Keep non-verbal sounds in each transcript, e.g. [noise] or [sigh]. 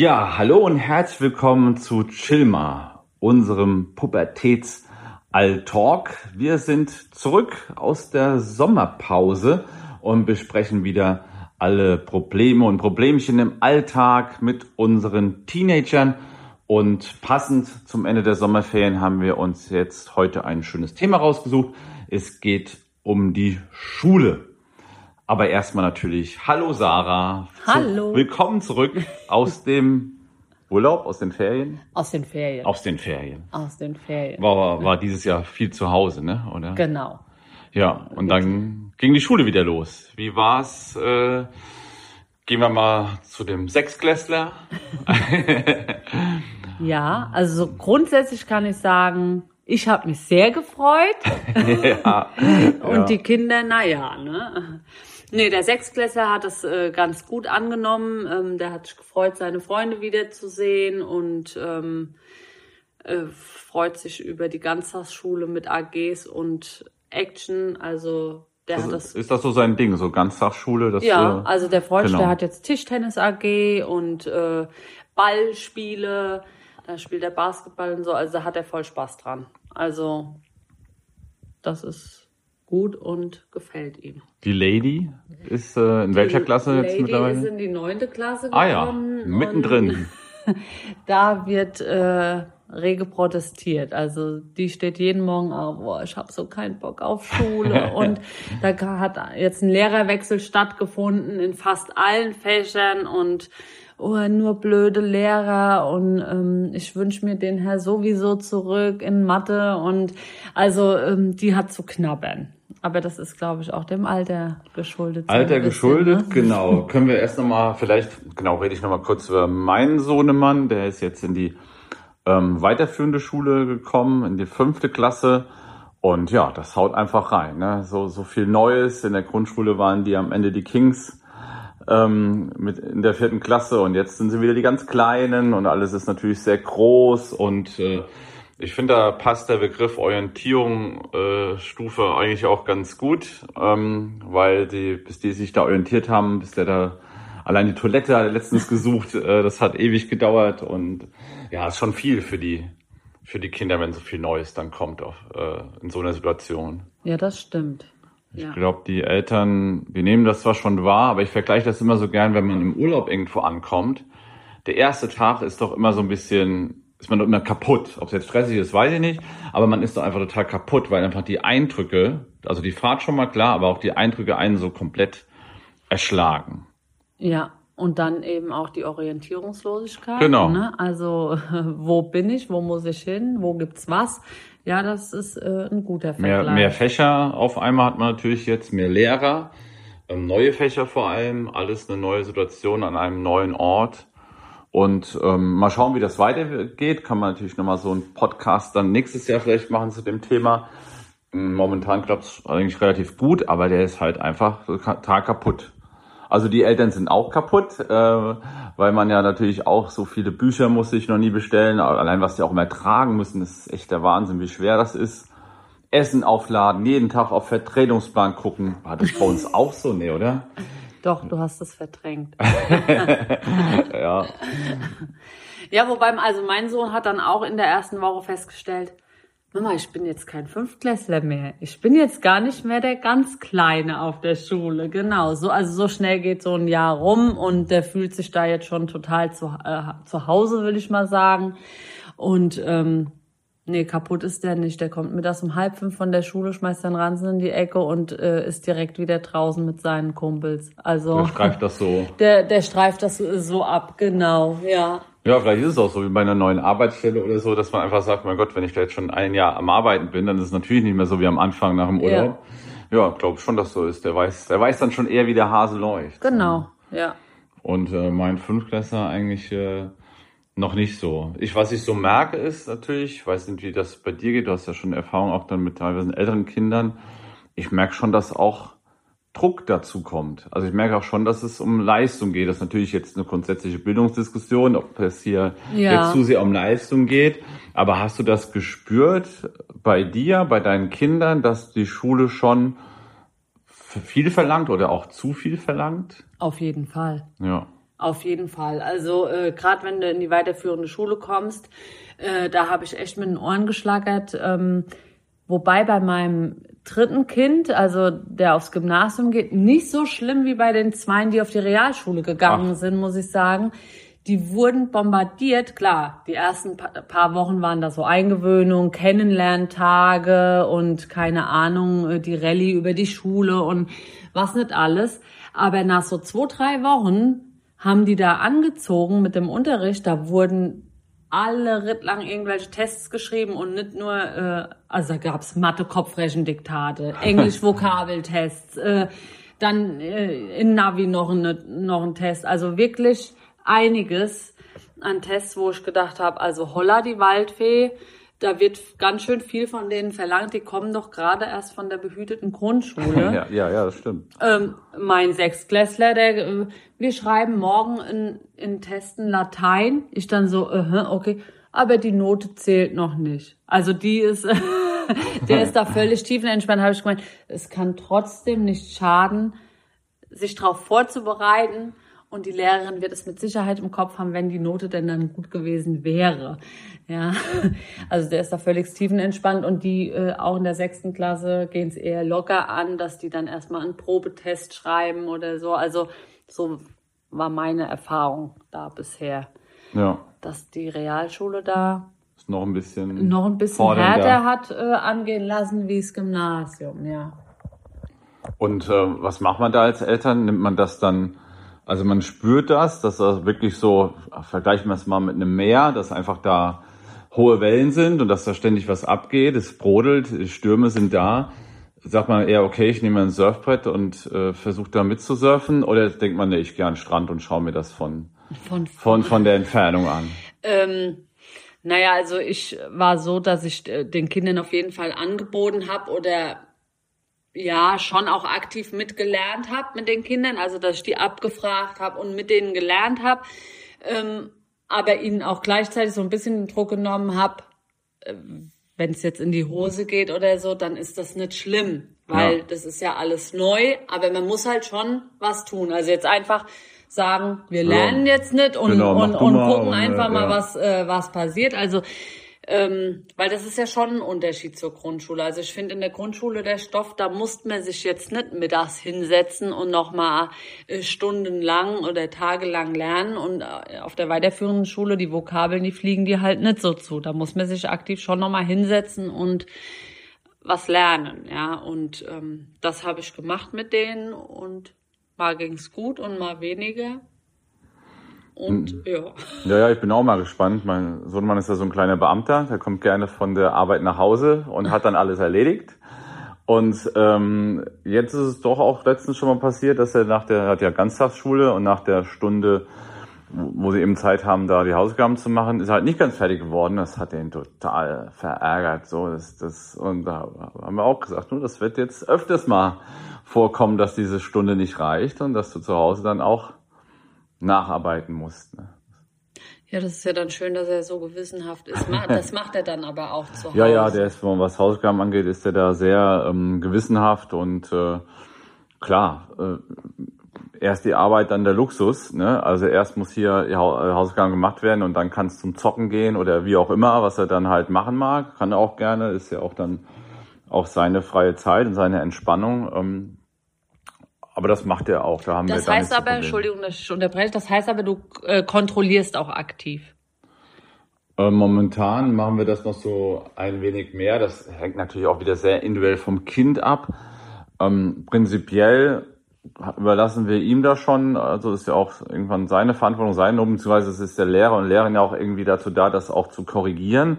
Ja, hallo und herzlich willkommen zu Chilma, unserem Pubertäts-All-Talk. Wir sind zurück aus der Sommerpause und besprechen wieder alle Probleme und Problemchen im Alltag mit unseren Teenagern. Und passend zum Ende der Sommerferien haben wir uns jetzt heute ein schönes Thema rausgesucht. Es geht um die Schule. Aber erstmal natürlich, hallo Sarah. Hallo. willkommen zurück aus [laughs] dem Urlaub, aus den Ferien? Aus den Ferien. Aus den Ferien. Aus den Ferien. War, war dieses Jahr viel zu Hause, ne? Oder? Genau. Ja, und dann ging die Schule wieder los. Wie war's? Äh, gehen wir mal zu dem Sechsklässler. [laughs] ja, also grundsätzlich kann ich sagen, ich habe mich sehr gefreut. [laughs] ja, und ja. die Kinder, naja, ne? Nee, der Sechsklässler hat es äh, ganz gut angenommen. Ähm, der hat sich gefreut, seine Freunde wiederzusehen und ähm, äh, freut sich über die Ganztagsschule mit AGs und Action. Also der das hat das. Ist das so sein Ding, so Ganztagsschule? Das, ja, äh, also der freut genau. der hat jetzt Tischtennis AG und äh, Ballspiele. Da spielt er Basketball und so. Also da hat er voll Spaß dran. Also das ist gut und gefällt ihm. Die Lady ist äh, in die welcher Klasse Lady jetzt mittlerweile? ist in die neunte Klasse gekommen. Ah ja, mittendrin. [laughs] da wird äh, rege protestiert. Also die steht jeden Morgen auf, boah, ich habe so keinen Bock auf Schule. [laughs] und da hat jetzt ein Lehrerwechsel stattgefunden in fast allen Fächern und oh, nur blöde Lehrer und ähm, ich wünsche mir den Herr sowieso zurück in Mathe und also ähm, die hat zu knabbern. Aber das ist, glaube ich, auch dem Alter geschuldet. Alter bisschen, geschuldet, ne? genau. [laughs] Können wir erst nochmal, vielleicht, genau, rede ich nochmal kurz über meinen Sohnemann, der ist jetzt in die ähm, weiterführende Schule gekommen, in die fünfte Klasse. Und ja, das haut einfach rein. Ne? So, so viel Neues. In der Grundschule waren die am Ende die Kings ähm, mit in der vierten Klasse und jetzt sind sie wieder die ganz Kleinen und alles ist natürlich sehr groß und äh, ich finde, da passt der Begriff Orientierung äh, Stufe eigentlich auch ganz gut, ähm, weil die, bis die sich da orientiert haben, bis der da allein die Toilette hat er letztens [laughs] gesucht, äh, das hat ewig gedauert und ja, ist schon viel für die für die Kinder, wenn so viel Neues dann kommt auf, äh, in so einer Situation. Ja, das stimmt. Ich ja. glaube, die Eltern, die nehmen das zwar schon wahr, aber ich vergleiche das immer so gern, wenn man im Urlaub irgendwo ankommt. Der erste Tag ist doch immer so ein bisschen, ist man doch immer kaputt. Ob es jetzt stressig ist, weiß ich nicht, aber man ist doch einfach total kaputt, weil einfach die Eindrücke, also die Fahrt schon mal klar, aber auch die Eindrücke einen so komplett erschlagen. Ja, und dann eben auch die Orientierungslosigkeit. Genau. Ne? Also [laughs] wo bin ich, wo muss ich hin, wo gibt's was? Ja, das ist äh, ein guter Vergleich. Mehr, mehr Fächer auf einmal hat man natürlich jetzt, mehr Lehrer, ähm, neue Fächer vor allem, alles eine neue Situation an einem neuen Ort. Und ähm, mal schauen, wie das weitergeht. Kann man natürlich nochmal so einen Podcast dann nächstes Jahr vielleicht machen zu dem Thema. Ähm, momentan klappt es eigentlich relativ gut, aber der ist halt einfach total kaputt. Also die Eltern sind auch kaputt, äh, weil man ja natürlich auch so viele Bücher muss ich noch nie bestellen. Allein was die auch immer tragen müssen, ist echt der Wahnsinn, wie schwer das ist. Essen aufladen, jeden Tag auf Vertretungsplan gucken. War das bei uns auch so, ne, oder? Doch, du hast es verdrängt. [laughs] ja. Ja, wobei, also mein Sohn hat dann auch in der ersten Woche festgestellt, Mama, ich bin jetzt kein Fünftklässler mehr. Ich bin jetzt gar nicht mehr der ganz Kleine auf der Schule. Genau. So, also so schnell geht so ein Jahr rum und der fühlt sich da jetzt schon total zu, äh, zu Hause, will ich mal sagen. Und ähm, nee, kaputt ist der nicht. Der kommt mittags um halb fünf von der Schule, schmeißt dann Ranzen in die Ecke und äh, ist direkt wieder draußen mit seinen Kumpels. Also der streift das so. [laughs] Der, der streift das so ab, genau, ja. Ja, vielleicht ist es auch so wie bei einer neuen Arbeitsstelle oder so, dass man einfach sagt, mein Gott, wenn ich da jetzt schon ein Jahr am Arbeiten bin, dann ist es natürlich nicht mehr so wie am Anfang nach dem Urlaub. Ja, ja glaube schon, dass so ist. Der weiß, der weiß dann schon eher, wie der Hase läuft. Genau, ja. Und äh, mein Fünftklässler eigentlich äh, noch nicht so. Ich, was ich so merke, ist natürlich, ich weiß nicht, wie das bei dir geht, du hast ja schon Erfahrung auch dann mit teilweise älteren Kindern. Ich merke schon, dass auch Druck dazu kommt. Also ich merke auch schon, dass es um Leistung geht. Das ist natürlich jetzt eine grundsätzliche Bildungsdiskussion, ob es hier ja. jetzt zu sehr um Leistung geht. Aber hast du das gespürt bei dir, bei deinen Kindern, dass die Schule schon viel verlangt oder auch zu viel verlangt? Auf jeden Fall. Ja. Auf jeden Fall. Also äh, gerade wenn du in die weiterführende Schule kommst, äh, da habe ich echt mit den Ohren geschlagert. Ähm, wobei bei meinem dritten Kind, also der aufs Gymnasium geht, nicht so schlimm wie bei den Zweien, die auf die Realschule gegangen Ach. sind, muss ich sagen. Die wurden bombardiert. Klar, die ersten paar Wochen waren da so Eingewöhnung, Kennenlerntage und keine Ahnung, äh, die Rallye über die Schule und was nicht alles. Aber nach so zwei, drei Wochen haben die da angezogen mit dem Unterricht. Da wurden alle rittlang irgendwelche Tests geschrieben und nicht nur, äh, also da gab's Mathe-Kopfrechendiktate, [laughs] Englisch-Vokabeltests, äh, dann äh, in Navi noch, eine, noch ein Test. Also wirklich einiges an Tests, wo ich gedacht habe, also holla die Waldfee, da wird ganz schön viel von denen verlangt. Die kommen doch gerade erst von der behüteten Grundschule. [laughs] ja, ja, ja, das stimmt. Ähm, mein Sechstklässler, der, äh, wir schreiben morgen in, in Testen Latein. Ich dann so, uh, okay, aber die Note zählt noch nicht. Also die ist, [laughs] der ist da völlig tiefenentspannt. Habe ich gemeint, es kann trotzdem nicht schaden, sich darauf vorzubereiten und die Lehrerin wird es mit Sicherheit im Kopf haben, wenn die Note denn dann gut gewesen wäre. Ja, also der ist da völlig tiefenentspannt und die äh, auch in der sechsten Klasse gehen es eher locker an, dass die dann erstmal einen Probetest schreiben oder so. Also so war meine Erfahrung da bisher. Ja. Dass die Realschule da noch ein bisschen noch ein bisschen härter hat äh, angehen lassen wie das Gymnasium, ja. Und äh, was macht man da als Eltern? Nimmt man das dann also man spürt das, dass das wirklich so, vergleichen wir es mal mit einem Meer, dass einfach da hohe Wellen sind und dass da ständig was abgeht, es brodelt, Stürme sind da. Sagt man eher, okay, ich nehme ein Surfbrett und äh, versuche da mitzusurfen oder denkt man, nee, ich gehe an den Strand und schaue mir das von, von, von, von der Entfernung an? Ähm, naja, also ich war so, dass ich äh, den Kindern auf jeden Fall angeboten habe oder ja schon auch aktiv mitgelernt habe mit den Kindern, also dass ich die abgefragt habe und mit denen gelernt habe, ähm, aber ihnen auch gleichzeitig so ein bisschen den Druck genommen habe, äh, wenn es jetzt in die Hose geht oder so, dann ist das nicht schlimm, weil ja. das ist ja alles neu, aber man muss halt schon was tun. Also jetzt einfach sagen, wir lernen ja. jetzt nicht und, genau, und, und gucken einfach und, mal, ja. was, äh, was passiert. Also ähm, weil das ist ja schon ein Unterschied zur Grundschule. Also ich finde in der Grundschule der Stoff, da muss man sich jetzt nicht mittags hinsetzen und nochmal äh, stundenlang oder tagelang lernen. Und äh, auf der weiterführenden Schule, die Vokabeln, die fliegen dir halt nicht so zu. Da muss man sich aktiv schon nochmal hinsetzen und was lernen, ja. Und ähm, das habe ich gemacht mit denen und mal ging's gut und mal weniger. Und hm. ja. Ja, ja, ich bin auch mal gespannt. Mein Sohnemann ist ja so ein kleiner Beamter, der kommt gerne von der Arbeit nach Hause und hat dann alles erledigt. Und ähm, jetzt ist es doch auch letztens schon mal passiert, dass er nach der, hat ja Ganztagsschule und nach der Stunde, wo sie eben Zeit haben, da die Hausaufgaben zu machen, ist er halt nicht ganz fertig geworden. Das hat ihn total verärgert. So, das, das, und da haben wir auch gesagt, nur das wird jetzt öfters mal vorkommen, dass diese Stunde nicht reicht und dass du zu Hause dann auch nacharbeiten musst. Ne? Ja, das ist ja dann schön, dass er so gewissenhaft ist. [laughs] Das macht er dann aber auch zu Hause. Ja, ja, der ist, was Hausaufgaben angeht, ist er da sehr ähm, gewissenhaft und äh, klar, äh, erst die Arbeit, dann der Luxus. Ne? Also erst muss hier die Hausaufgaben gemacht werden und dann kann es zum Zocken gehen oder wie auch immer, was er dann halt machen mag. Kann er auch gerne, ist ja auch dann auch seine freie Zeit und seine Entspannung. Ähm, aber das macht er auch. Da haben das wir heißt aber, Entschuldigung, dass ich unterbreche, das heißt aber, du äh, kontrollierst auch aktiv. Äh, momentan machen wir das noch so ein wenig mehr. Das hängt natürlich auch wieder sehr individuell vom Kind ab. Ähm, prinzipiell überlassen wir ihm das schon. Also ist ja auch irgendwann seine Verantwortung, sein, beziehungsweise es ist der Lehrer und Lehrerin ja auch irgendwie dazu da, das auch zu korrigieren.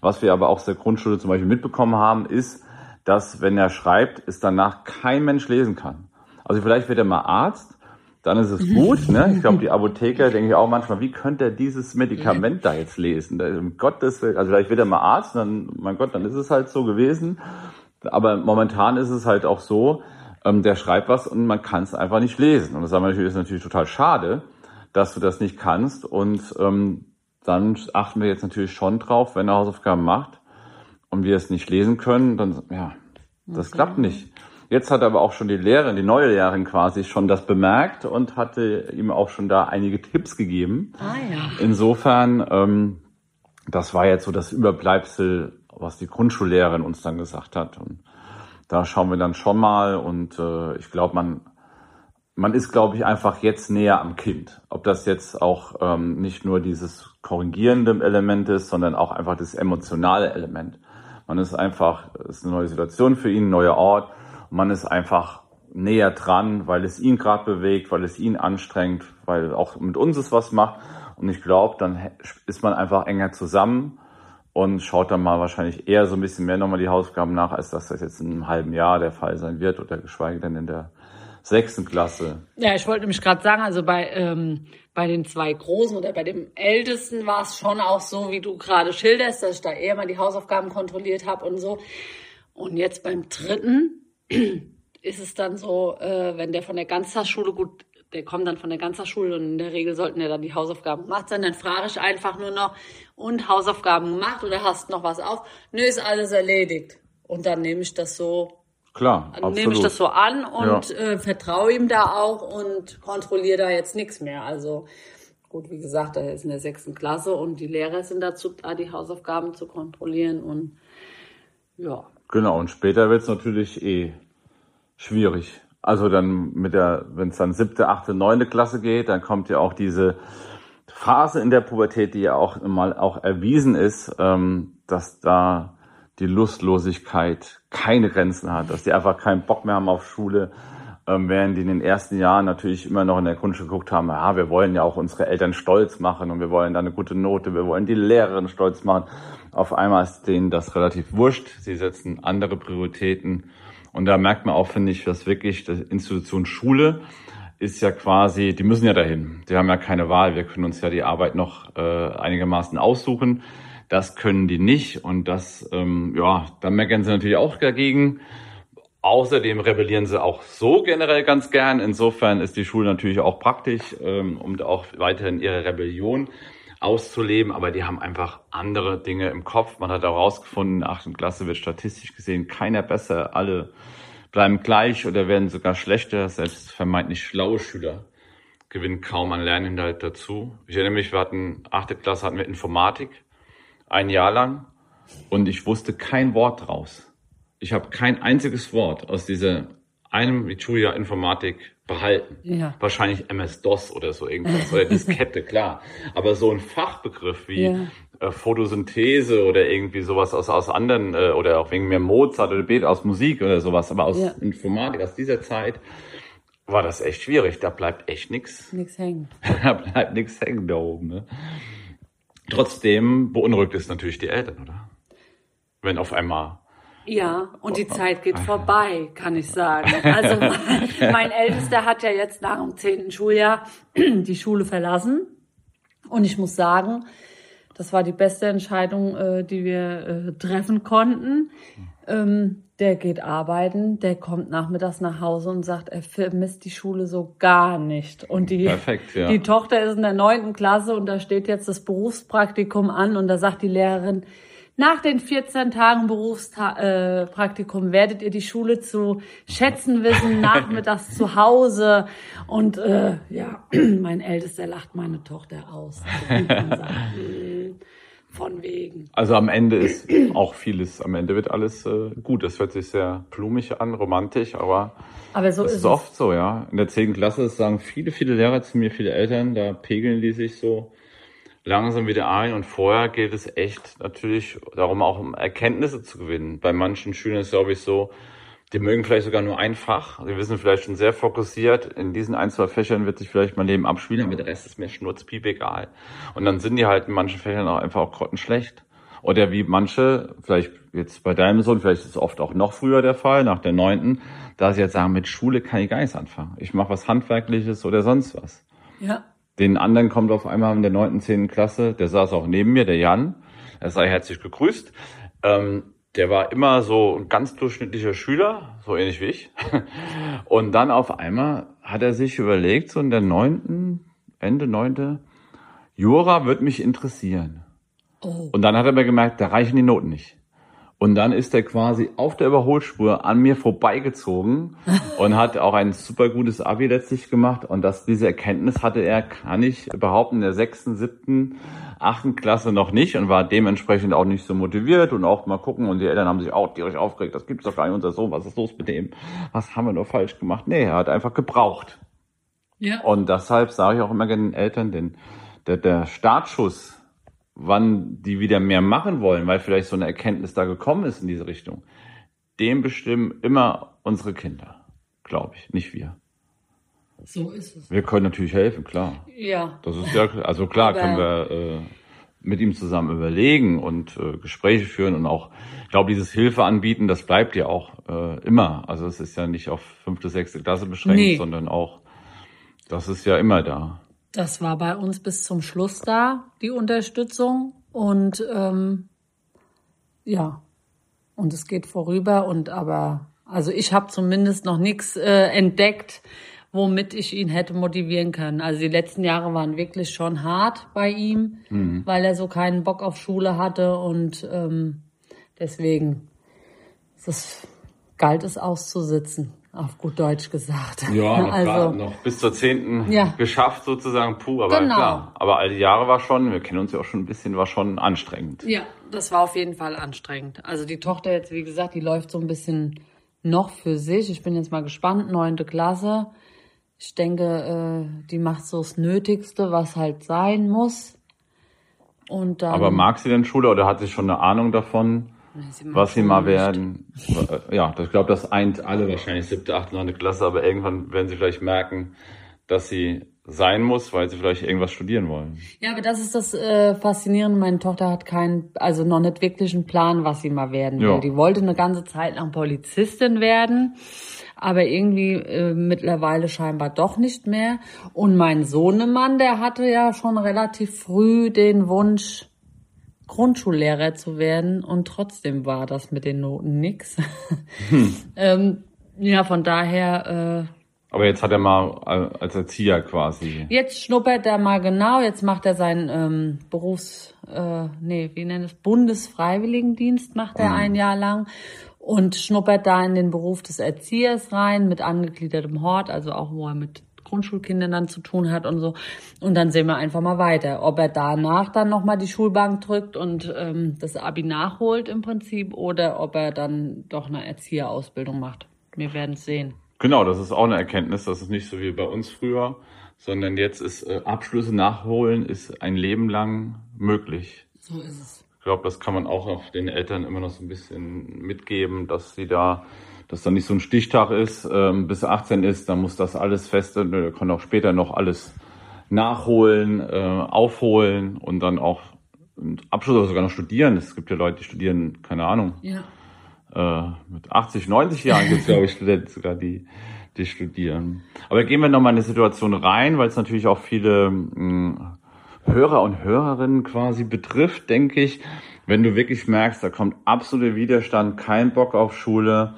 Was wir aber auch aus der Grundschule zum Beispiel mitbekommen haben, ist, dass wenn er schreibt, es danach kein Mensch lesen kann. Also vielleicht wird er mal Arzt, dann ist es gut. Ne? Ich glaube, die Apotheker denke ich auch manchmal, wie könnte er dieses Medikament da jetzt lesen? Um Gottes Willen, also vielleicht wird er mal Arzt, dann, mein Gott, dann ist es halt so gewesen. Aber momentan ist es halt auch so, ähm, der schreibt was und man kann es einfach nicht lesen. Und das ist natürlich total schade, dass du das nicht kannst. Und ähm, dann achten wir jetzt natürlich schon drauf, wenn er Hausaufgaben macht und wir es nicht lesen können, dann ja, das okay. klappt nicht. Jetzt hat aber auch schon die Lehrerin, die neue Lehrerin quasi schon das bemerkt und hatte ihm auch schon da einige Tipps gegeben. Ah ja. Insofern, ähm, das war jetzt so das Überbleibsel, was die Grundschullehrerin uns dann gesagt hat. Und da schauen wir dann schon mal und äh, ich glaube, man man ist, glaube ich, einfach jetzt näher am Kind. Ob das jetzt auch ähm, nicht nur dieses korrigierende Element ist, sondern auch einfach das emotionale Element. Man ist einfach, es ist eine neue Situation für ihn, ein neuer Ort man ist einfach näher dran, weil es ihn gerade bewegt, weil es ihn anstrengt, weil auch mit uns es was macht. Und ich glaube, dann ist man einfach enger zusammen und schaut dann mal wahrscheinlich eher so ein bisschen mehr nochmal die Hausaufgaben nach, als dass das jetzt in einem halben Jahr der Fall sein wird oder geschweige denn in der sechsten Klasse. Ja, ich wollte nämlich gerade sagen, also bei, ähm, bei den zwei Großen oder bei dem Ältesten war es schon auch so, wie du gerade schilderst, dass ich da eher mal die Hausaufgaben kontrolliert habe und so. Und jetzt beim dritten, ist es dann so, äh, wenn der von der Ganztagsschule gut, der kommt dann von der Ganztagsschule und in der Regel sollten ja dann die Hausaufgaben gemacht sein, dann frage ich einfach nur noch, und Hausaufgaben gemacht oder hast noch was auf? Nö, ist alles erledigt. Und dann nehme ich das so Klar, absolut. nehme ich das so an und ja. äh, vertraue ihm da auch und kontrolliere da jetzt nichts mehr. Also gut, wie gesagt, er ist in der sechsten Klasse und die Lehrer sind dazu da, die Hausaufgaben zu kontrollieren und ja. Genau, und später wird es natürlich eh schwierig. Also dann mit der, wenn es dann siebte, achte, neunte Klasse geht, dann kommt ja auch diese Phase in der Pubertät, die ja auch mal auch erwiesen ist, ähm, dass da die Lustlosigkeit keine Grenzen hat, dass die einfach keinen Bock mehr haben auf Schule, ähm, während die in den ersten Jahren natürlich immer noch in der Grundschule geguckt haben, ja, wir wollen ja auch unsere Eltern stolz machen und wir wollen da eine gute Note, wir wollen die Lehrerin stolz machen. Auf einmal ist denen das relativ wurscht. Sie setzen andere Prioritäten. Und da merkt man auch, finde ich, dass wirklich die Institution Schule ist ja quasi, die müssen ja dahin. Die haben ja keine Wahl. Wir können uns ja die Arbeit noch äh, einigermaßen aussuchen. Das können die nicht. Und das, ähm, ja, da meckern sie natürlich auch dagegen. Außerdem rebellieren sie auch so generell ganz gern. Insofern ist die Schule natürlich auch praktisch, ähm, um auch weiterhin ihre Rebellion auszuleben, aber die haben einfach andere Dinge im Kopf. Man hat auch herausgefunden, in der achten Klasse wird statistisch gesehen keiner besser, alle bleiben gleich oder werden sogar schlechter. Selbst vermeintlich schlaue Schüler gewinnen kaum an Lerninhalt dazu. Ich erinnere mich, wir hatten, achte Klasse hatten wir Informatik, ein Jahr lang, und ich wusste kein Wort draus. Ich habe kein einziges Wort aus dieser einem Schuljahr Informatik behalten. Ja. Wahrscheinlich MS-DOS oder so irgendwas. Oder Diskette, [laughs] klar. Aber so ein Fachbegriff wie ja. äh, Photosynthese oder irgendwie sowas aus, aus anderen, äh, oder auch wegen mehr Mozart oder Beat aus Musik oder sowas, aber aus ja. Informatik, aus dieser Zeit, war das echt schwierig. Da bleibt echt nichts. Nichts hängen. [laughs] da bleibt nichts hängen da oben. Ne? Trotzdem beunruhigt es natürlich die Eltern, oder? Wenn auf einmal ja, und die Zeit geht vorbei, kann ich sagen. Also [laughs] mein, mein Ältester hat ja jetzt nach dem zehnten Schuljahr [clears throat] die Schule verlassen. Und ich muss sagen, das war die beste Entscheidung, äh, die wir äh, treffen konnten. Ähm, der geht arbeiten, der kommt nachmittags nach Hause und sagt, er vermisst die Schule so gar nicht. Und die, Perfekt, ja. die Tochter ist in der neunten Klasse und da steht jetzt das Berufspraktikum an und da sagt die Lehrerin, nach den 14 Tagen Berufspraktikum äh, werdet ihr die Schule zu schätzen wissen, [laughs] nachmittags zu Hause. Und äh, ja, [clears throat] mein Ältester lacht meine Tochter aus. [laughs] Hm, von wegen. Also am Ende ist auch vieles, am Ende wird alles äh, gut. Das hört sich sehr blumig an, romantisch, aber, aber so das ist, ist oft so, ja. In der 10. Klasse sagen viele, viele Lehrer zu mir, viele Eltern, da pegeln die sich so langsam wieder ein. Und vorher geht es echt natürlich darum, auch Erkenntnisse zu gewinnen. Bei manchen Schülern ist es, glaube ich, so, die mögen vielleicht sogar nur ein Fach. Sie wissen vielleicht schon sehr fokussiert, in diesen ein, zwei Fächern wird sich vielleicht mein Leben abspielen, aber der Rest ist mir schnurzpiep egal. Und dann sind die halt in manchen Fächern auch einfach auch grottenschlecht. Oder wie manche, vielleicht jetzt bei deinem Sohn, vielleicht ist es oft auch noch früher der Fall, nach der neunten, da sie jetzt sagen, mit Schule kann ich gar nichts anfangen. Ich mache was Handwerkliches oder sonst was. Ja. Den anderen kommt auf einmal in der neunten, zehnten Klasse, der saß auch neben mir, der Jan. Er sei herzlich gegrüßt. Ähm, der war immer so ein ganz durchschnittlicher Schüler, so ähnlich wie ich. [laughs] Und dann auf einmal hat er sich überlegt, so in der neunten, Ende neunte, Jura wird mich interessieren. Oh. Und dann hat er mir gemerkt, da reichen die Noten nicht. Und dann ist er quasi auf der Überholspur an mir vorbeigezogen [laughs] und hat auch ein super gutes Abi letztlich gemacht. Und das, diese Erkenntnis hatte er, kann ich behaupten, in der sechsten, siebten, achten Klasse noch nicht und war dementsprechend auch nicht so motiviert und auch mal gucken. Und die Eltern haben sich auch tierisch aufgeregt. Das gibt's doch gar nicht. Unser Sohn, was ist los mit dem? Was haben wir nur falsch gemacht? Nee, er hat einfach gebraucht. Ja. Und deshalb sage ich auch immer den Eltern, denn der, der Startschuss wann die wieder mehr machen wollen, weil vielleicht so eine Erkenntnis da gekommen ist in diese Richtung, dem bestimmen immer unsere Kinder, glaube ich, nicht wir. So ist es. Wir können natürlich helfen, klar. Ja. Das ist ja, also klar Aber können wir äh, mit ihm zusammen überlegen und äh, Gespräche führen und auch, ich glaube, dieses Hilfe anbieten, das bleibt ja auch äh, immer. Also es ist ja nicht auf fünfte, sechste Klasse beschränkt, nee. sondern auch, das ist ja immer da. Das war bei uns bis zum Schluss da, die Unterstützung. Und ähm, ja, und es geht vorüber. Und aber, also ich habe zumindest noch nichts äh, entdeckt, womit ich ihn hätte motivieren können. Also die letzten Jahre waren wirklich schon hart bei ihm, mhm. weil er so keinen Bock auf Schule hatte und ähm, deswegen das galt es auszusitzen auf gut Deutsch gesagt. Ja, noch, [laughs] also, noch bis zur zehnten ja. geschafft sozusagen, puh, aber genau. klar. Aber all die Jahre war schon, wir kennen uns ja auch schon ein bisschen, war schon anstrengend. Ja, das war auf jeden Fall anstrengend. Also die Tochter jetzt, wie gesagt, die läuft so ein bisschen noch für sich. Ich bin jetzt mal gespannt, neunte Klasse. Ich denke, äh, die macht so das Nötigste, was halt sein muss. Und dann, aber mag sie denn Schule oder hat sie schon eine Ahnung davon? Was sie mal werden. Ja, ich glaube, das eint alle wahrscheinlich siebte, achte, neunte Klasse, aber irgendwann werden sie vielleicht merken, dass sie sein muss, weil sie vielleicht irgendwas studieren wollen. Ja, aber das ist das äh, Faszinierende. Meine Tochter hat keinen, also noch nicht wirklich einen Plan, was sie mal werden will. Ja. Die wollte eine ganze Zeit lang Polizistin werden, aber irgendwie äh, mittlerweile scheinbar doch nicht mehr. Und mein Sohnemann, der hatte ja schon relativ früh den Wunsch, Grundschullehrer zu werden und trotzdem war das mit den Noten nix. Hm. [laughs] ähm, ja, von daher. Äh, aber jetzt hat er mal als Erzieher quasi. Jetzt schnuppert er mal genau. Jetzt macht er seinen ähm, Berufs, äh, nee, wie nennt es Bundesfreiwilligendienst macht er mhm. ein Jahr lang und schnuppert da in den Beruf des Erziehers rein mit angegliedertem Hort, also auch wo er mit Grundschulkindern dann zu tun hat und so. Und dann sehen wir einfach mal weiter, ob er danach dann nochmal die Schulbank drückt und ähm, das Abi nachholt im Prinzip oder ob er dann doch eine Erzieherausbildung macht. Wir werden es sehen. Genau, das ist auch eine Erkenntnis. Das ist nicht so wie bei uns früher, sondern jetzt ist äh, Abschlüsse nachholen ist ein Leben lang möglich. So ist es. Ich glaube, das kann man auch noch den Eltern immer noch so ein bisschen mitgeben, dass sie da dass dann nicht so ein Stichtag ist, ähm, bis 18 ist, dann muss das alles fest, und er kann auch später noch alles nachholen, äh, aufholen und dann auch Abschluss oder sogar noch studieren. Es gibt ja Leute, die studieren, keine Ahnung. Ja. Äh, mit 80, 90 Jahren gibt es, glaube ich, Studenten sogar, die, die studieren. Aber gehen wir nochmal in eine Situation rein, weil es natürlich auch viele mh, hm, Hörer und Hörerinnen quasi betrifft, denke ich. Wenn du wirklich merkst, da kommt absoluter Widerstand, kein Bock auf Schule,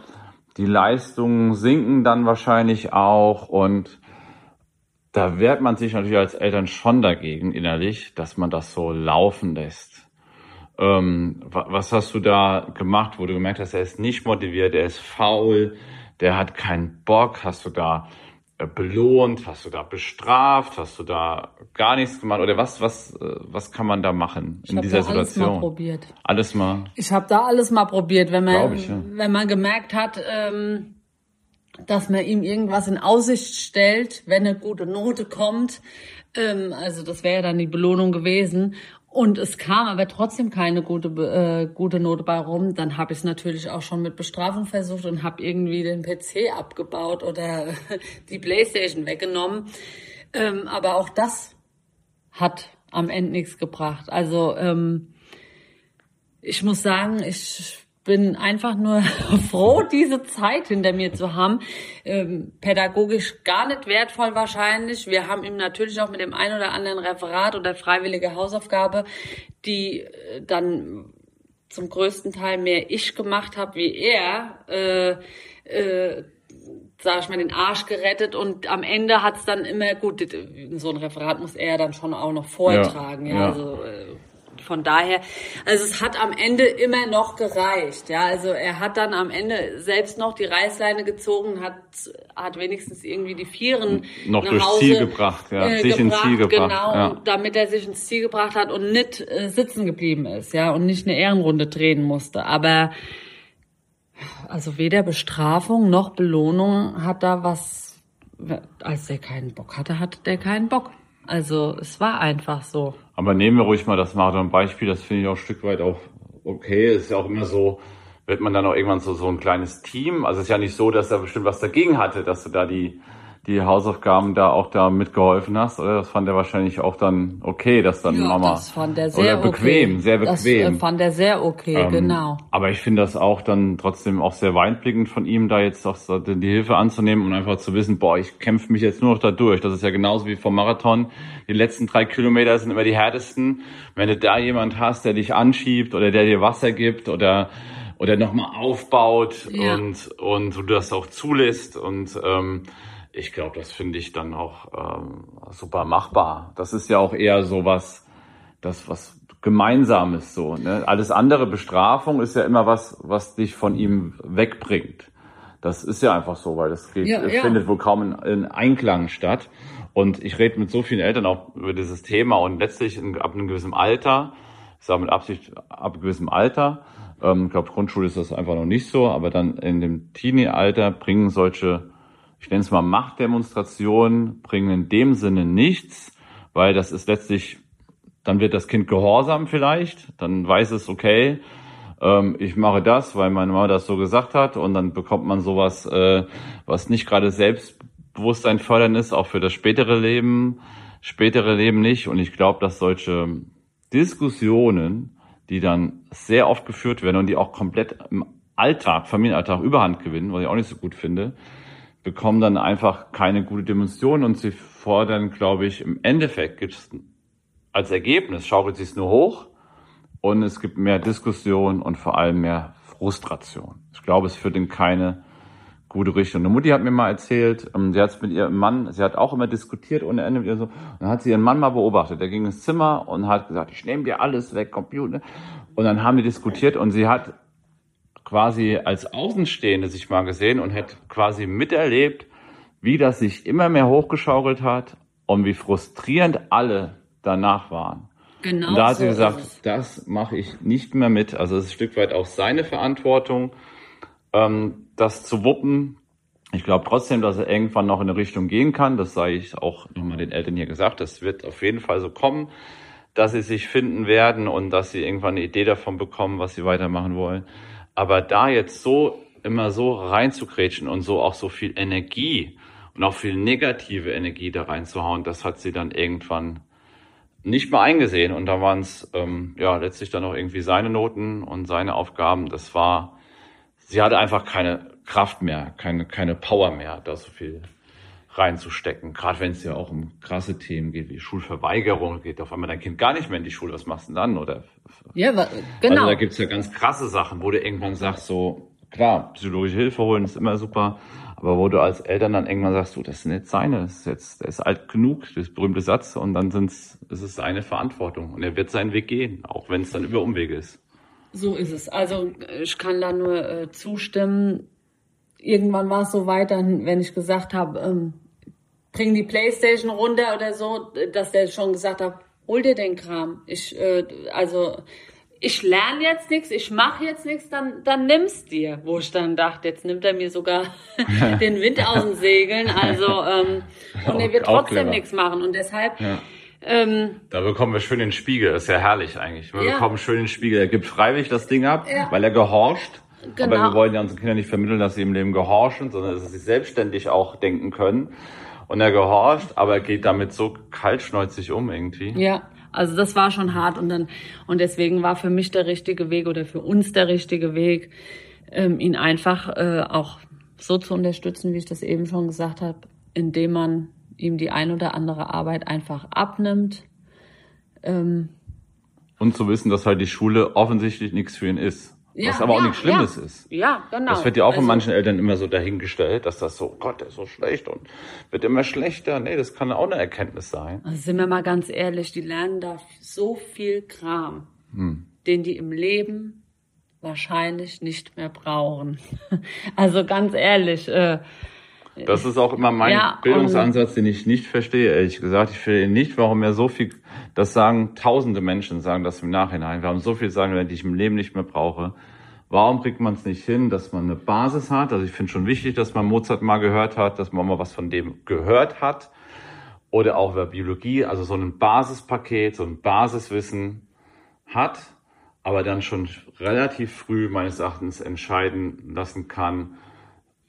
die Leistungen sinken dann wahrscheinlich auch und da wehrt man sich natürlich als Eltern schon dagegen innerlich, dass man das so laufen lässt. Ähm, was hast du da gemacht, wo du gemerkt hast, er ist nicht motiviert, er ist faul, der hat keinen Bock? Hast du da belohnt? Hast du da bestraft? Hast du da gar nichts gemacht? Oder was, was, äh, was kann man da machen in dieser da alles Situation? Alles mal probiert. Alles mal. Ich habe da alles mal probiert, wenn man, ich, ja. wenn man gemerkt hat, ähm, dass man ihm irgendwas in Aussicht stellt, wenn eine gute Note kommt. Ähm, also das wäre ja dann die Belohnung gewesen. Und es kam aber trotzdem keine gute, äh, gute Note bei rum. Dann habe ich es natürlich auch schon mit Bestrafung versucht und habe irgendwie den PC abgebaut oder [laughs] die Playstation weggenommen. Ähm, aber auch das hat am Ende nichts gebracht. Also ähm, ich muss sagen, ich bin einfach nur [laughs] froh, diese Zeit hinter mir zu haben. Ähm, pädagogisch gar nicht wertvoll wahrscheinlich. Wir haben ihm natürlich auch mit dem einen oder anderen Referat oder freiwillige Hausaufgabe, die äh, dann zum größten Teil mehr ich gemacht habe wie er, äh, äh, sag ich mal, den Arsch gerettet und am Ende hat's dann immer, gut, so ein Referat muss er dann schon auch noch vortragen, ja, ja. ja. also äh, von daher, also es hat am Ende immer noch gereicht. Ja, also er hat dann am Ende selbst noch die Reißleine gezogen, hat, hat wenigstens irgendwie die Vieren noch durchs Hause, Ziel gebracht, ja, äh, sich gebracht, ins Ziel gebracht. Genau, ja. damit er sich ins Ziel gebracht hat und nicht äh, sitzen geblieben ist, ja, und nicht eine Ehrenrunde drehen musste. Aber also weder Bestrafung noch Belohnung hat da was, als der keinen Bock hatte, hatte der keinen Bock. Also es war einfach so. Aber nehmen wir ruhig mal das Marathon-Beispiel, das finde ich auch ein Stück weit auch okay. Es ist ja auch immer so, wird man dann auch irgendwann so, so ein kleines Team. Also es ist ja nicht so, dass er bestimmt was dagegen hatte, dass du da die die Hausaufgaben da auch da mitgeholfen hast, oder? Das fand er wahrscheinlich auch dann okay, dass dann ja, Mama. Das fand er sehr oder bequem, okay. sehr bequem. Das fand er sehr okay, ähm, genau. Aber ich finde das auch dann trotzdem auch sehr weinblickend von ihm, da jetzt auch so die Hilfe anzunehmen und einfach zu wissen, boah, ich kämpfe mich jetzt nur noch da durch. Das ist ja genauso wie vom Marathon. Die letzten drei Kilometer sind immer die härtesten. Wenn du da jemand hast, der dich anschiebt oder der dir Wasser gibt oder oder nochmal aufbaut ja. und und du das auch zulässt und ähm, ich glaube, das finde ich dann auch ähm, super machbar. Das ist ja auch eher so was, das was Gemeinsames so. Ne? Alles andere Bestrafung ist ja immer was, was dich von ihm wegbringt. Das ist ja einfach so, weil das geht, ja, ja. findet wohl kaum in, in, Einklang statt. Und ich rede mit so vielen Eltern auch über dieses Thema und letztlich in, ab einem gewissen Alter, ich sage mit Absicht ab einem gewissen Alter, ähm, ich glaube Grundschule ist das einfach noch nicht so, aber dann in dem Teenie-Alter bringen solche ich nenne es mal Machtdemonstrationen, bringen in dem Sinne nichts, weil das ist letztlich, dann wird das Kind gehorsam vielleicht, dann weiß es, okay, ähm, ich mache das, weil meine Mama das so gesagt hat und dann bekommt man sowas, äh, was nicht gerade Selbstbewusstsein fördern ist, auch für das spätere Leben, spätere Leben nicht. Und ich glaube, dass solche Diskussionen, die dann sehr oft geführt werden und die auch komplett im Alltag, Familienalltag Überhand gewinnen, was ich auch nicht so gut finde, bekommen dann einfach keine gute Dimension und sie fordern, glaube ich, im Endeffekt gibt es als Ergebnis, schaukelt sich nur hoch und es gibt mehr Diskussion und vor allem mehr Frustration. Ich glaube, es führt in keine gute Richtung. Eine Mutti hat mir mal erzählt, ähm, sie hat mit ihrem Mann, sie hat auch immer diskutiert ohne Ende mit ihr so, und dann hat sie ihren Mann mal beobachtet, der ging ins Zimmer und hat gesagt, ich nehme dir alles weg, Computer. Und dann haben die diskutiert und sie hat quasi als Außenstehende sich mal gesehen und hätte quasi miterlebt, wie das sich immer mehr hochgeschaukelt hat und wie frustrierend alle danach waren. Genau. Und da hat so sie gesagt, das mache ich nicht mehr mit. Also es ist ein Stück weit auch seine Verantwortung, ähm, das zu wuppen. Ich glaube trotzdem, dass er irgendwann noch in eine Richtung gehen kann. Das sei ich auch nochmal den Eltern hier gesagt. Das wird auf jeden Fall so kommen, dass sie sich finden werden und dass sie irgendwann eine Idee davon bekommen, was sie weitermachen wollen. Aber da jetzt so immer so reinzugrätschen und so auch so viel Energie und auch viel negative Energie da reinzuhauen, das hat sie dann irgendwann nicht mehr eingesehen. Und da waren es ähm, ja letztlich dann auch irgendwie seine Noten und seine Aufgaben. Das war, sie hatte einfach keine Kraft mehr, keine, keine Power mehr, da so viel reinzustecken. Gerade wenn es ja auch um krasse Themen geht, wie Schulverweigerung, geht auf einmal dein Kind gar nicht mehr in die Schule, was machst du denn dann? Oder ja, genau. Also da gibt's ja ganz krasse Sachen, wo du irgendwann sagst, so, klar, psychologische Hilfe holen ist immer super, aber wo du als Eltern dann irgendwann sagst, du, das ist nicht seine, das ist jetzt, der ist alt genug, das berühmte Satz, und dann sind's, es ist seine Verantwortung. Und er wird seinen Weg gehen, auch wenn es dann über Umwege ist. So ist es. Also ich kann da nur äh, zustimmen. Irgendwann war es so weit, dann, wenn ich gesagt habe, ähm, bring die Playstation runter oder so, dass der schon gesagt hat, hol dir den Kram. Ich, äh, also ich lerne jetzt nichts, ich mache jetzt nichts, dann, dann nimm's dir. Wo ich dann dachte, jetzt nimmt er mir sogar [laughs] den Wind aus den Segeln. Also ähm, und er wird trotzdem nichts machen. Und deshalb. Ja. Ähm, da bekommen wir schön den Spiegel, das ist ja herrlich eigentlich. Wir ja. bekommen schön den Spiegel. Er gibt freiwillig das Ding ab, ja. weil er gehorcht. Genau. Aber wir wollen ja unseren Kindern nicht vermitteln, dass sie im Leben gehorchen, sondern dass sie selbstständig auch denken können und er gehorcht, aber er geht damit so kaltschnäuzig um irgendwie. Ja, also das war schon hart und dann und deswegen war für mich der richtige Weg oder für uns der richtige Weg, ähm, ihn einfach äh, auch so zu unterstützen, wie ich das eben schon gesagt habe, indem man ihm die ein oder andere Arbeit einfach abnimmt. Ähm, und zu wissen, dass halt die Schule offensichtlich nichts für ihn ist. Ja, was aber ja, auch nichts Schlimmes ja. ist. Ja, genau. Das wird ja auch also, von manchen Eltern immer so dahingestellt, dass das so, Gott, der ist so schlecht und wird immer schlechter. Nee, das kann auch eine Erkenntnis sein. Also sind wir mal ganz ehrlich, die lernen da so viel Kram. den die im Leben wahrscheinlich nicht mehr brauchen. [laughs] Also ganz ehrlich, äh, Das ist auch immer mein Ja, Bildungsansatz, den ich nicht verstehe, ehrlich gesagt. Ich verstehe nicht, warum er so viel, das sagen tausende Menschen, sagen das im Nachhinein. Wir haben so viel sagen, die ich im Leben nicht mehr brauche. Warum kriegt man es nicht hin, dass man eine Basis hat? Also ich finde schon wichtig, dass man Mozart mal gehört hat, dass man mal was von dem gehört hat. Oder auch über Biologie, also so ein Basispaket, so ein Basiswissen hat, aber dann schon relativ früh meines Erachtens entscheiden lassen kann,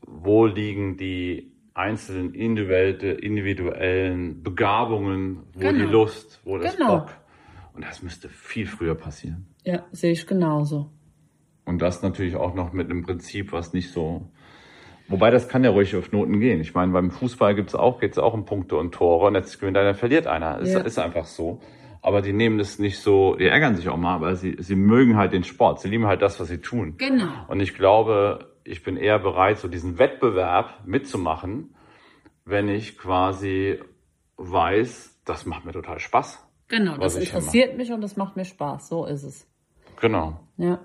wo liegen die einzelnen individuelle, individuellen Begabungen, wo Genau. die Lust, wo das Genau. Bock. Und das müsste viel früher passieren. ja, sehe ich genauso. Und das natürlich auch noch mit einem Prinzip, was nicht so. Wobei das kann ja ruhig auf Noten gehen. Ich meine, beim Fußball gibt's auch, geht's auch um Punkte und Tore. Und jetzt gewinnt einer, verliert einer. Ist, Ja. ist einfach so. Aber die nehmen das nicht so, die ärgern sich auch mal, aber sie, sie mögen halt den Sport. Sie lieben halt das, was sie tun. Genau. Und ich glaube, ich bin eher bereit, so diesen Wettbewerb mitzumachen, wenn ich quasi weiß, das macht mir total Spaß. Genau, das interessiert mich und das macht mir Spaß. So ist es. Genau. Ja.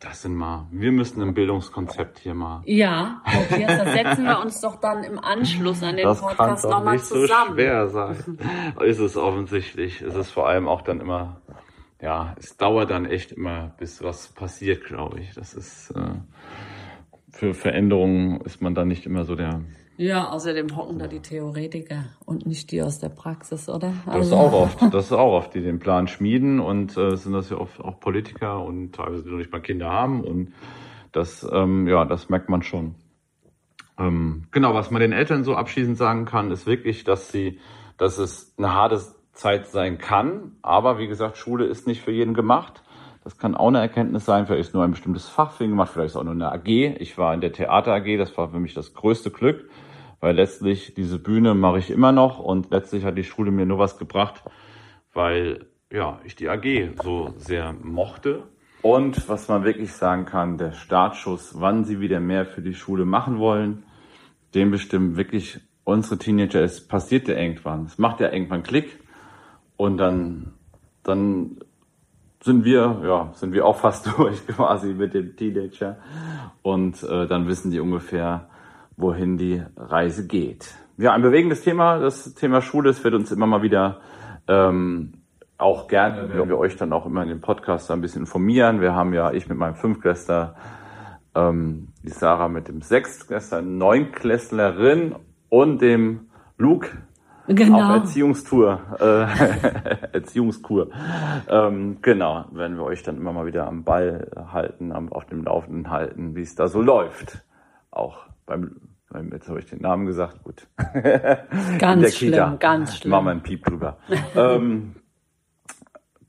Das sind mal, wir müssen ein Bildungskonzept hier mal. Ja, Matthias, da setzen wir uns doch dann im Anschluss an den Das Podcast nochmal nicht so zusammen. schwer sein. ist es offensichtlich. Ist es vor allem auch dann immer, ja, es dauert dann echt immer, bis was passiert, glaube ich. Das ist, äh, für Veränderungen ist man dann nicht immer so der, Ja, außerdem hocken da die Theoretiker und nicht die aus der Praxis, oder? Das Also- ist auch oft, das ist auch oft, die den Plan schmieden und äh, sind das ja oft auch Politiker und teilweise die noch nicht mal Kinder haben und das, ähm, ja, das merkt man schon. Ähm, genau, was man den Eltern so abschließend sagen kann, ist wirklich, dass sie, dass es eine harte Zeit sein kann, aber wie gesagt, Schule ist nicht für jeden gemacht. Das kann auch eine Erkenntnis sein, vielleicht ist nur ein bestimmtes Fach für ihn gemacht, vielleicht ist auch nur eine AG. Ich war in der Theater AG, das war für mich das größte Glück, weil letztlich diese Bühne mache ich immer noch und letztlich hat die Schule mir nur was gebracht, weil ja, ich die AG so sehr mochte. Und was man wirklich sagen kann, der Startschuss, wann sie wieder mehr für die Schule machen wollen, den bestimmen wirklich unsere Teenager. Es passiert ja irgendwann. Es macht ja irgendwann Klick und dann, dann sind wir, ja, sind wir auch fast [laughs] durch quasi mit dem Teenager. Und äh, dann wissen die ungefähr, wohin die Reise geht. Ja, ein bewegendes Thema, das Thema Schule, es wird uns immer mal wieder ähm, auch gerne, wenn wir euch dann auch immer in dem Podcast ein bisschen informieren. Wir haben ja, ich mit meinem Fünftklässler, ähm, die Sarah mit dem Sechstklässler, Neunklässlerin und dem Luke auf Genau. Erziehungstour, äh, [laughs] Erziehungskur. Ähm, genau, werden wir euch dann immer mal wieder am Ball halten, am, auf dem Laufenden halten, wie es da so läuft. Auch beim, beim jetzt habe ich den Namen gesagt, gut. [laughs] Ganz schlimm, Kita. ganz schlimm. Machen wir einen Piep drüber. ähm,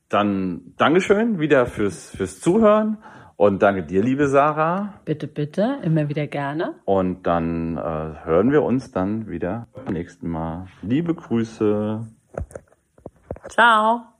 dann Dankeschön wieder fürs, fürs Zuhören und danke dir, liebe Sarah. Bitte, bitte, immer wieder gerne. Und dann äh, hören wir uns dann wieder beim nächsten Mal. Liebe Grüße. Ciao.